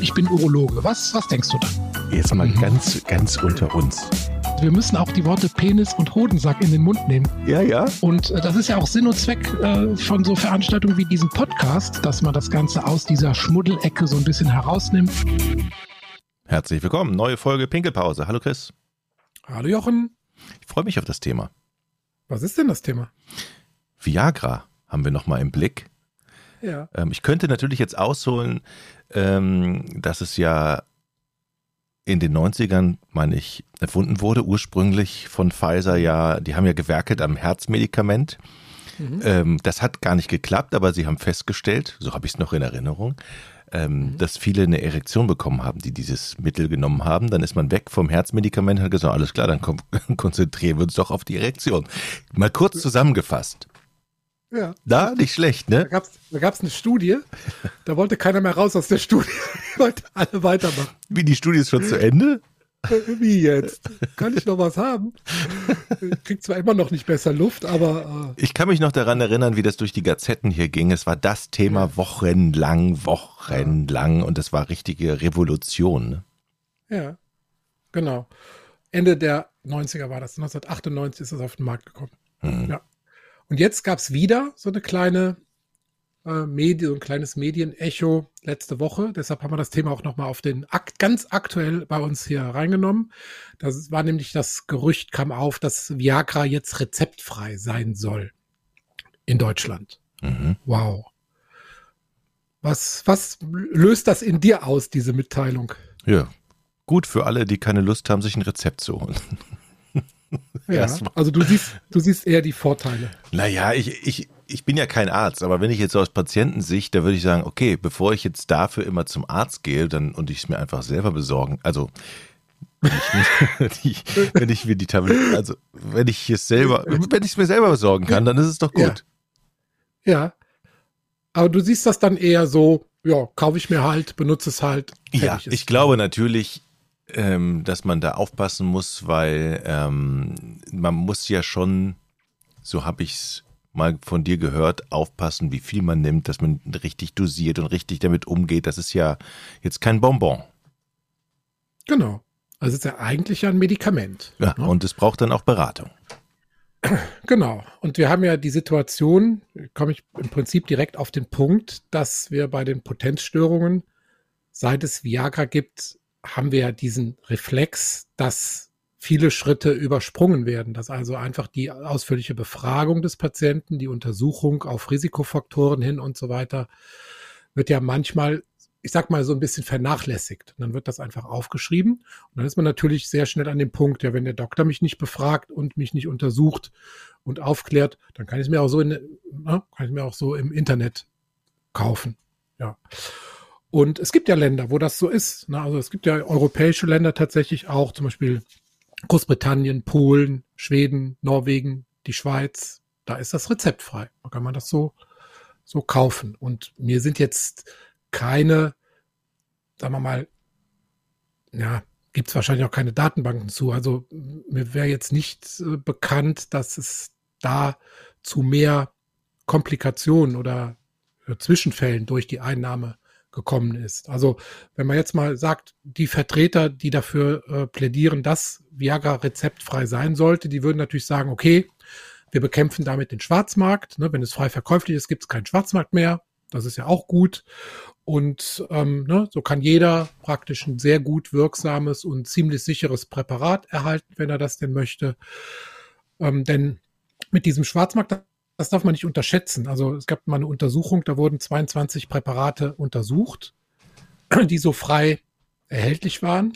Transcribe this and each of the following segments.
ich bin Urologe. Was, was denkst du dann? Jetzt mal mhm. ganz, ganz unter uns. Wir müssen auch die Worte Penis und Hodensack in den Mund nehmen. Ja, ja. Und äh, das ist ja auch Sinn und Zweck äh, von so Veranstaltungen wie diesem Podcast, dass man das Ganze aus dieser Schmuddelecke so ein bisschen herausnimmt. Herzlich willkommen, neue Folge Pinkelpause. Hallo Chris. Hallo Jochen. Ich freue mich auf das Thema. Was ist denn das Thema? Viagra haben wir nochmal im Blick. Ja. Ähm, ich könnte natürlich jetzt ausholen, ähm, dass es ja in den 90ern, meine ich, erfunden wurde, ursprünglich von Pfizer ja, die haben ja gewerkelt am Herzmedikament. Mhm. Ähm, das hat gar nicht geklappt, aber sie haben festgestellt, so habe ich es noch in Erinnerung, ähm, mhm. dass viele eine Erektion bekommen haben, die dieses Mittel genommen haben. Dann ist man weg vom Herzmedikament und hat gesagt, alles klar, dann konzentrieren wir uns doch auf die Erektion. Mal kurz zusammengefasst. Ja. Da, nicht schlecht, ne? Da gab es eine Studie, da wollte keiner mehr raus aus der Studie. Die wollten alle weitermachen. Wie, die Studie ist schon zu Ende? Wie jetzt? Kann ich noch was haben? Ich krieg zwar immer noch nicht besser Luft, aber. Äh ich kann mich noch daran erinnern, wie das durch die Gazetten hier ging. Es war das Thema wochenlang, wochenlang und es war richtige Revolution. Ne? Ja, genau. Ende der 90er war das. 1998 ist es auf den Markt gekommen. Mhm. Ja. Und jetzt gab es wieder so eine kleine äh, Medien, so ein kleines Medienecho letzte Woche. Deshalb haben wir das Thema auch nochmal auf den Akt ganz aktuell bei uns hier reingenommen. Das war nämlich das Gerücht kam auf, dass Viagra jetzt rezeptfrei sein soll in Deutschland. Mhm. Wow. Was, was löst das in dir aus, diese Mitteilung? Ja, gut für alle, die keine Lust haben, sich ein Rezept zu holen. Ja, also du siehst, du siehst eher die Vorteile. Naja, ich, ich, ich bin ja kein Arzt, aber wenn ich jetzt aus Patientensicht, da würde ich sagen, okay, bevor ich jetzt dafür immer zum Arzt gehe dann, und ich es mir einfach selber besorgen, also wenn ich, mir, wenn ich mir die Tabletten, also wenn ich es selber, wenn ich es mir selber besorgen kann, dann ist es doch gut. Ja. ja. Aber du siehst das dann eher so, ja, kaufe ich mir halt, benutze es halt. Ja, ich glaube natürlich, ähm, dass man da aufpassen muss, weil ähm, man muss ja schon, so habe ich es mal von dir gehört, aufpassen, wie viel man nimmt, dass man richtig dosiert und richtig damit umgeht. Das ist ja jetzt kein Bonbon. Genau. Also es ist ja eigentlich ein Medikament. Ja, ne? und es braucht dann auch Beratung. Genau. Und wir haben ja die Situation, komme ich im Prinzip direkt auf den Punkt, dass wir bei den Potenzstörungen, seit es Viagra gibt, haben wir ja diesen Reflex, dass viele Schritte übersprungen werden, dass also einfach die ausführliche Befragung des Patienten, die Untersuchung auf Risikofaktoren hin und so weiter, wird ja manchmal, ich sag mal, so ein bisschen vernachlässigt. Und dann wird das einfach aufgeschrieben. Und dann ist man natürlich sehr schnell an dem Punkt, ja, wenn der Doktor mich nicht befragt und mich nicht untersucht und aufklärt, dann kann ich es mir auch so in, ne, kann ich mir auch so im Internet kaufen. Ja. Und es gibt ja Länder, wo das so ist. Ne? Also es gibt ja europäische Länder tatsächlich auch, zum Beispiel Großbritannien, Polen, Schweden, Norwegen, die Schweiz. Da ist das rezeptfrei. Da kann man das so, so kaufen. Und mir sind jetzt keine, sagen wir mal, ja, gibt es wahrscheinlich auch keine Datenbanken zu. Also mir wäre jetzt nicht äh, bekannt, dass es da zu mehr Komplikationen oder äh, Zwischenfällen durch die Einnahme gekommen ist. Also wenn man jetzt mal sagt, die Vertreter, die dafür äh, plädieren, dass Viagra rezeptfrei sein sollte, die würden natürlich sagen, okay, wir bekämpfen damit den Schwarzmarkt. Ne? Wenn es frei verkäuflich ist, gibt es keinen Schwarzmarkt mehr. Das ist ja auch gut. Und ähm, ne, so kann jeder praktisch ein sehr gut wirksames und ziemlich sicheres Präparat erhalten, wenn er das denn möchte. Ähm, denn mit diesem Schwarzmarkt, das darf man nicht unterschätzen. Also es gab mal eine Untersuchung, da wurden 22 Präparate untersucht, die so frei erhältlich waren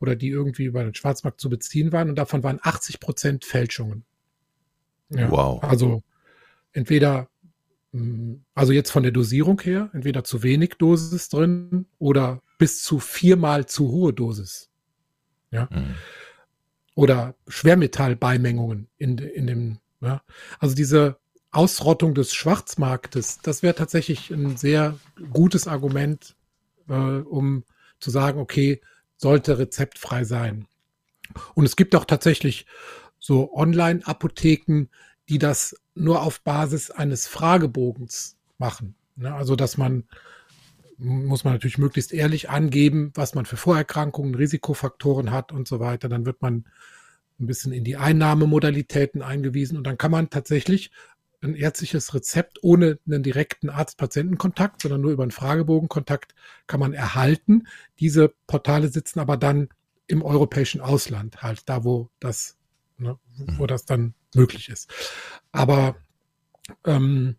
oder die irgendwie über den Schwarzmarkt zu beziehen waren und davon waren 80 Prozent Fälschungen. Ja, wow. Also entweder, mm, also jetzt von der Dosierung her, entweder zu wenig Dosis drin oder bis zu viermal zu hohe Dosis. Ja. Mhm. Oder Schwermetallbeimengungen in, in dem ja? Also diese Ausrottung des Schwarzmarktes, das wäre tatsächlich ein sehr gutes Argument, äh, um zu sagen, okay, sollte rezeptfrei sein. Und es gibt auch tatsächlich so Online-Apotheken, die das nur auf Basis eines Fragebogens machen. Ne? Also, dass man muss man natürlich möglichst ehrlich angeben, was man für Vorerkrankungen, Risikofaktoren hat und so weiter. Dann wird man ein bisschen in die Einnahmemodalitäten eingewiesen und dann kann man tatsächlich ein ärztliches Rezept ohne einen direkten Arzt-Patienten-Kontakt, sondern nur über einen Fragebogenkontakt kann man erhalten. Diese Portale sitzen aber dann im europäischen Ausland, halt da, wo das, ne, wo das dann möglich ist. Aber ähm,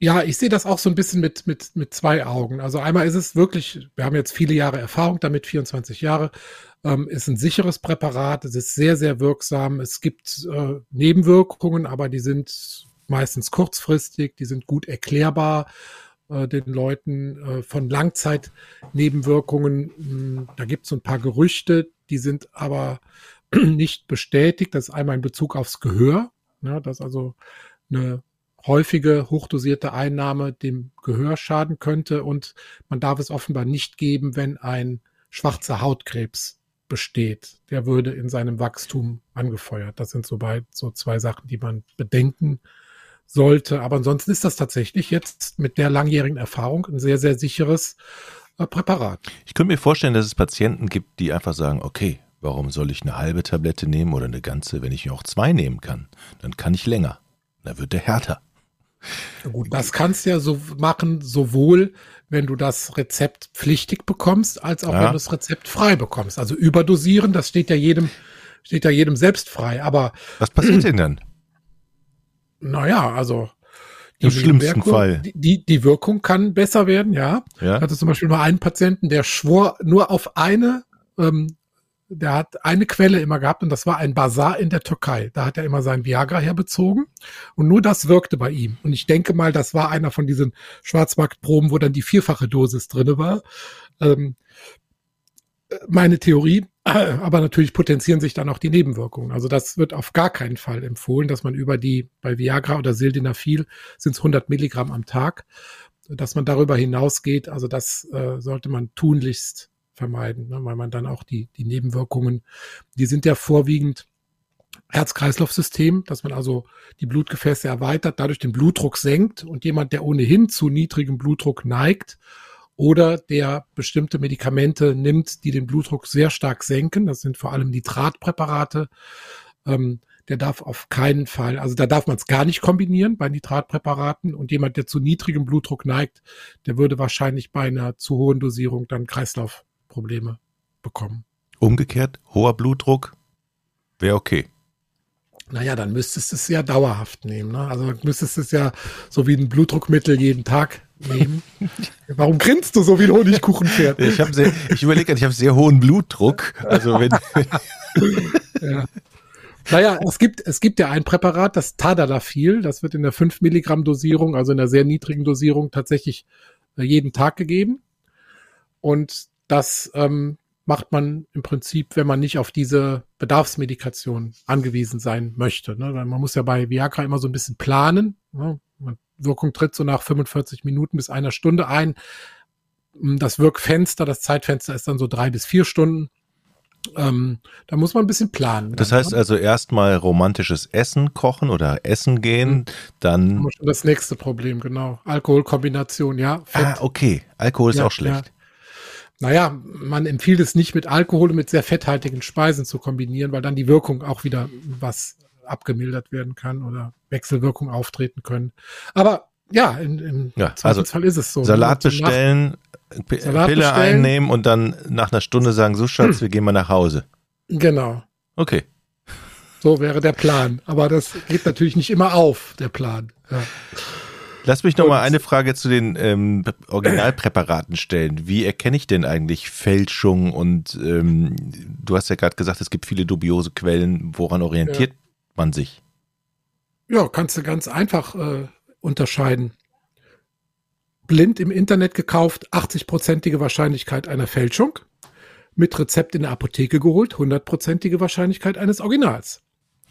ja, ich sehe das auch so ein bisschen mit, mit, mit zwei Augen. Also einmal ist es wirklich, wir haben jetzt viele Jahre Erfahrung damit, 24 Jahre, ähm, ist ein sicheres Präparat, es ist sehr, sehr wirksam. Es gibt äh, Nebenwirkungen, aber die sind meistens kurzfristig, die sind gut erklärbar äh, den Leuten äh, von Langzeitnebenwirkungen. Hm, da gibt es so ein paar Gerüchte, die sind aber nicht bestätigt. Das ist einmal in Bezug aufs Gehör, ja, dass also eine häufige hochdosierte Einnahme dem Gehör schaden könnte und man darf es offenbar nicht geben, wenn ein schwarzer Hautkrebs besteht. Der würde in seinem Wachstum angefeuert. Das sind so, bei, so zwei Sachen, die man bedenken sollte. Aber ansonsten ist das tatsächlich jetzt mit der langjährigen Erfahrung ein sehr, sehr sicheres äh, Präparat. Ich könnte mir vorstellen, dass es Patienten gibt, die einfach sagen, okay, warum soll ich eine halbe Tablette nehmen oder eine ganze, wenn ich auch zwei nehmen kann? Dann kann ich länger. Dann wird der härter. Gut, das kannst du ja so machen, sowohl wenn du das Rezept pflichtig bekommst, als auch ja. wenn du das Rezept frei bekommst. Also überdosieren, das steht ja jedem, steht ja jedem selbst frei. Aber was passiert denn dann? Naja, also im schlimmsten Fall. Die, die Wirkung kann besser werden, ja. ja. Ich hatte zum Beispiel mal einen Patienten, der schwor nur auf eine ähm, der hat eine Quelle immer gehabt und das war ein Bazar in der Türkei. Da hat er immer sein Viagra herbezogen und nur das wirkte bei ihm. Und ich denke mal, das war einer von diesen Schwarzmarktproben, wo dann die vierfache Dosis drinne war. Ähm, meine Theorie, aber natürlich potenzieren sich dann auch die Nebenwirkungen. Also das wird auf gar keinen Fall empfohlen, dass man über die, bei Viagra oder Sildenafil sind es 100 Milligramm am Tag, dass man darüber hinausgeht. Also das äh, sollte man tunlichst vermeiden, ne? weil man dann auch die, die Nebenwirkungen, die sind ja vorwiegend Herz-Kreislauf-System, dass man also die Blutgefäße erweitert, dadurch den Blutdruck senkt und jemand, der ohnehin zu niedrigem Blutdruck neigt oder der bestimmte Medikamente nimmt, die den Blutdruck sehr stark senken, das sind vor allem Nitratpräparate, ähm, der darf auf keinen Fall, also da darf man es gar nicht kombinieren bei Nitratpräparaten und jemand, der zu niedrigem Blutdruck neigt, der würde wahrscheinlich bei einer zu hohen Dosierung dann Kreislauf Probleme bekommen. Umgekehrt, hoher Blutdruck wäre okay. Naja, dann müsstest du es ja dauerhaft nehmen. Ne? Also müsstest du es ja so wie ein Blutdruckmittel jeden Tag nehmen. Warum grinst du so wie ein Honigkuchenpferd? Ich, sehr, ich überlege, ich habe sehr hohen Blutdruck. Also wenn ja. Naja, es gibt, es gibt ja ein Präparat, das Tadalafil, das wird in der 5 Milligramm Dosierung, also in der sehr niedrigen Dosierung tatsächlich äh, jeden Tag gegeben. Und das ähm, macht man im Prinzip, wenn man nicht auf diese Bedarfsmedikation angewiesen sein möchte. Ne? Man muss ja bei Viagra immer so ein bisschen planen. Ne? Wirkung tritt so nach 45 Minuten bis einer Stunde ein. Das Wirkfenster, das Zeitfenster ist dann so drei bis vier Stunden. Ähm, da muss man ein bisschen planen. Das heißt ne? also erstmal romantisches Essen kochen oder essen gehen, mhm. dann. Das nächste Problem, genau. Alkoholkombination, ja. Fett. Ah, okay. Alkohol ist ja, auch schlecht. Ja. Naja, man empfiehlt es nicht mit Alkohol und mit sehr fetthaltigen Speisen zu kombinieren, weil dann die Wirkung auch wieder was abgemildert werden kann oder Wechselwirkung auftreten können. Aber ja, in, im ja, also Fall ist es so. Salat bestellen, Salat Pille bestellen. einnehmen und dann nach einer Stunde sagen, so Schatz, wir gehen mal nach Hause. Genau. Okay. So wäre der Plan. Aber das geht natürlich nicht immer auf, der Plan. Ja. Lass mich noch mal eine Frage zu den ähm, Originalpräparaten stellen. Wie erkenne ich denn eigentlich Fälschung? Und ähm, du hast ja gerade gesagt, es gibt viele dubiose Quellen. Woran orientiert ja. man sich? Ja, kannst du ganz einfach äh, unterscheiden. Blind im Internet gekauft, 80-prozentige Wahrscheinlichkeit einer Fälschung. Mit Rezept in der Apotheke geholt, 100-prozentige Wahrscheinlichkeit eines Originals.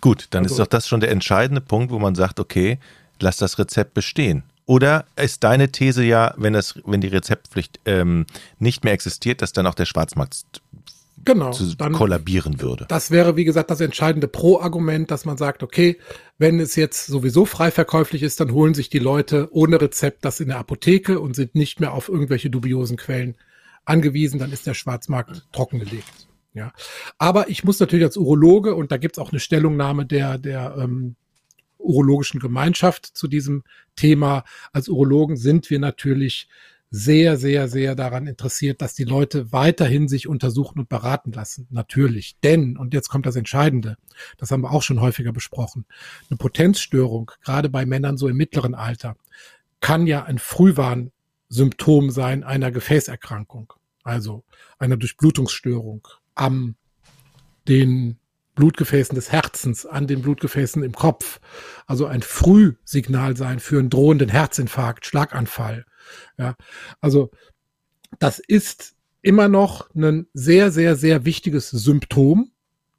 Gut, dann also, ist doch das schon der entscheidende Punkt, wo man sagt, okay, lass das Rezept bestehen. Oder ist deine These ja, wenn, das, wenn die Rezeptpflicht ähm, nicht mehr existiert, dass dann auch der Schwarzmarkt genau, zu dann, kollabieren würde. Das wäre, wie gesagt, das entscheidende Pro-Argument, dass man sagt, okay, wenn es jetzt sowieso frei verkäuflich ist, dann holen sich die Leute ohne Rezept das in der Apotheke und sind nicht mehr auf irgendwelche dubiosen Quellen angewiesen, dann ist der Schwarzmarkt trockengelegt. Ja, aber ich muss natürlich als Urologe und da gibt's auch eine Stellungnahme der der ähm, urologischen Gemeinschaft zu diesem Thema. Als Urologen sind wir natürlich sehr, sehr, sehr daran interessiert, dass die Leute weiterhin sich untersuchen und beraten lassen. Natürlich. Denn, und jetzt kommt das Entscheidende, das haben wir auch schon häufiger besprochen, eine Potenzstörung, gerade bei Männern so im mittleren Alter, kann ja ein Frühwarnsymptom sein einer Gefäßerkrankung, also einer Durchblutungsstörung am den Blutgefäßen des Herzens, an den Blutgefäßen im Kopf. Also ein Frühsignal sein für einen drohenden Herzinfarkt, Schlaganfall ja, also das ist immer noch ein sehr, sehr, sehr wichtiges Symptom,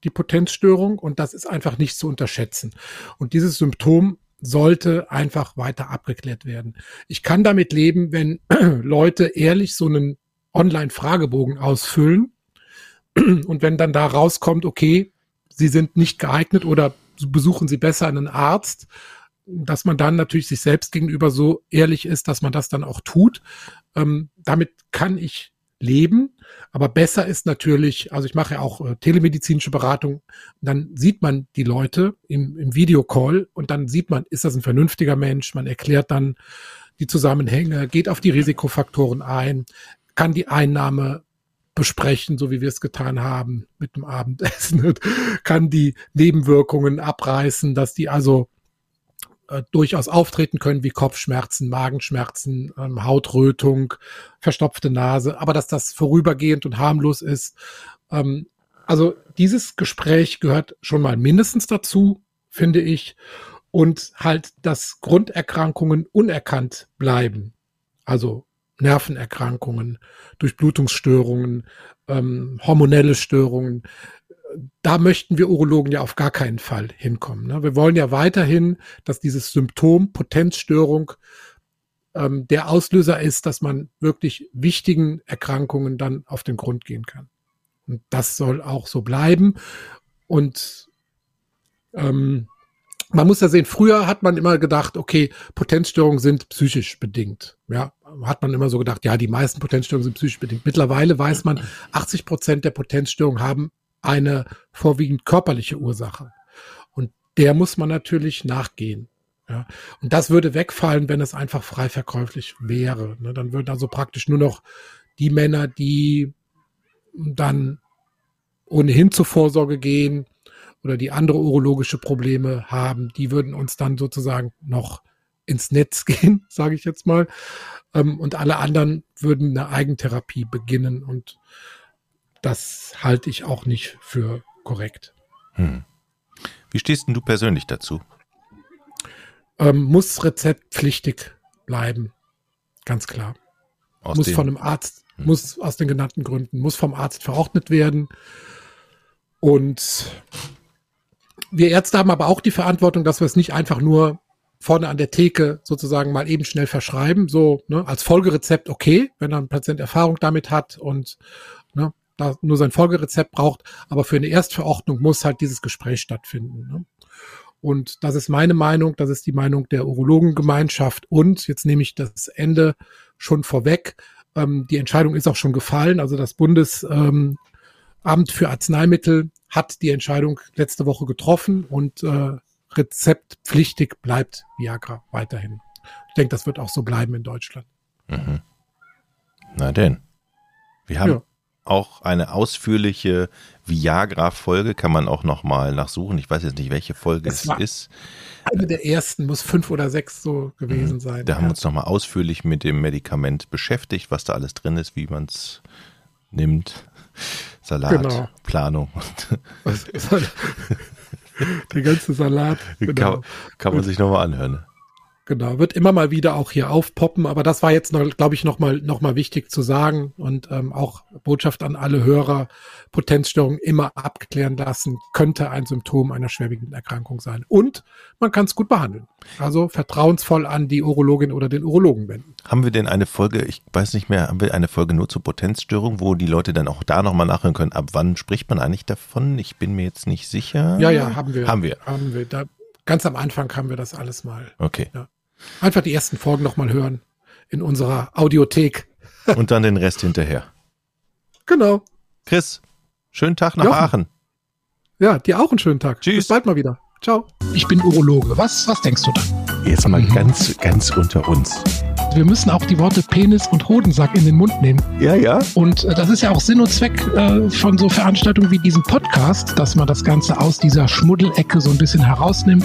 die Potenzstörung, und das ist einfach nicht zu unterschätzen. Und dieses Symptom sollte einfach weiter abgeklärt werden. Ich kann damit leben, wenn Leute ehrlich so einen Online-Fragebogen ausfüllen und wenn dann da rauskommt, okay, sie sind nicht geeignet oder besuchen sie besser einen Arzt dass man dann natürlich sich selbst gegenüber so ehrlich ist, dass man das dann auch tut. Ähm, damit kann ich leben. Aber besser ist natürlich, also ich mache ja auch äh, telemedizinische Beratung, dann sieht man die Leute im, im Videocall und dann sieht man, ist das ein vernünftiger Mensch? Man erklärt dann die Zusammenhänge, geht auf die Risikofaktoren ein, kann die Einnahme besprechen, so wie wir es getan haben mit dem Abendessen, kann die Nebenwirkungen abreißen, dass die also äh, durchaus auftreten können, wie Kopfschmerzen, Magenschmerzen, ähm, Hautrötung, verstopfte Nase, aber dass das vorübergehend und harmlos ist. Ähm, also dieses Gespräch gehört schon mal mindestens dazu, finde ich, und halt, dass Grunderkrankungen unerkannt bleiben. Also Nervenerkrankungen, Durchblutungsstörungen, ähm, hormonelle Störungen, da möchten wir Urologen ja auf gar keinen Fall hinkommen. Ne? Wir wollen ja weiterhin, dass dieses Symptom Potenzstörung ähm, der Auslöser ist, dass man wirklich wichtigen Erkrankungen dann auf den Grund gehen kann. Und das soll auch so bleiben. Und ähm, man muss ja sehen, früher hat man immer gedacht, okay, Potenzstörungen sind psychisch bedingt. Ja, hat man immer so gedacht, ja, die meisten Potenzstörungen sind psychisch bedingt. Mittlerweile weiß man, 80 Prozent der Potenzstörungen haben eine vorwiegend körperliche Ursache. Und der muss man natürlich nachgehen. Ja. Und das würde wegfallen, wenn es einfach frei verkäuflich wäre. Ne? Dann würden also praktisch nur noch die Männer, die dann ohnehin zur Vorsorge gehen oder die andere urologische Probleme haben, die würden uns dann sozusagen noch ins Netz gehen, sage ich jetzt mal. Ähm, und alle anderen würden eine Eigentherapie beginnen. Und das halte ich auch nicht für korrekt. Hm. Wie stehst denn du persönlich dazu? Ähm, muss rezeptpflichtig bleiben. Ganz klar. Aus muss von einem Arzt, hm. muss aus den genannten Gründen, muss vom Arzt verordnet werden. Und wir Ärzte haben aber auch die Verantwortung, dass wir es nicht einfach nur vorne an der Theke sozusagen mal eben schnell verschreiben, so ne, als Folgerezept okay, wenn ein Patient Erfahrung damit hat und ne, da nur sein Folgerezept braucht, aber für eine Erstverordnung muss halt dieses Gespräch stattfinden. Ne? Und das ist meine Meinung, das ist die Meinung der Urologengemeinschaft und jetzt nehme ich das Ende schon vorweg. Ähm, die Entscheidung ist auch schon gefallen, also das Bundesamt ähm, für Arzneimittel hat die Entscheidung letzte Woche getroffen und äh, rezeptpflichtig bleibt Viagra weiterhin. Ich denke, das wird auch so bleiben in Deutschland. Mhm. Na denn. Wir haben ja auch eine ausführliche Viagra-Folge, kann man auch nochmal nachsuchen. Ich weiß jetzt nicht, welche Folge es ist. Eine der ersten muss fünf oder sech so gewesen mhm. sein. Da ja. haben wir uns nochmal ausführlich mit dem Medikament beschäftigt, was da alles drin ist, wie man es nimmt. Salat, genau. Planung. Der ganze Salat. Genau. Kann, kann man sich nochmal anhören. Genau, wird immer mal wieder auch hier aufpoppen, aber das war jetzt, glaube ich, nochmal noch mal wichtig zu sagen und ähm, auch Botschaft an alle Hörer, Potenzstörung immer abklären lassen, könnte ein Symptom einer schwerwiegenden Erkrankung sein. Und man kann es gut behandeln. Also vertrauensvoll an die Urologin oder den Urologen wenden. Haben wir denn eine Folge, ich weiß nicht mehr, haben wir eine Folge nur zur Potenzstörung, wo die Leute dann auch da nochmal nachhören können, ab wann spricht man eigentlich davon? Ich bin mir jetzt nicht sicher. Ja, ja, haben wir. Haben wir. Haben wir. Da, ganz am Anfang haben wir das alles mal. Okay. Ja. Einfach die ersten Folgen nochmal hören in unserer Audiothek. Und dann den Rest hinterher. Genau. Chris, schönen Tag nach Jochen. Aachen. Ja, dir auch einen schönen Tag. Tschüss. Bis bald mal wieder. Ciao. Ich bin Urologe. Was, was denkst du da? Jetzt mal Mhm. ganz, ganz unter uns. Wir müssen auch die Worte Penis und Hodensack in den Mund nehmen. Ja, ja. Und äh, das ist ja auch Sinn und Zweck äh, von so Veranstaltungen wie diesem Podcast, dass man das Ganze aus dieser Schmuddelecke so ein bisschen herausnimmt.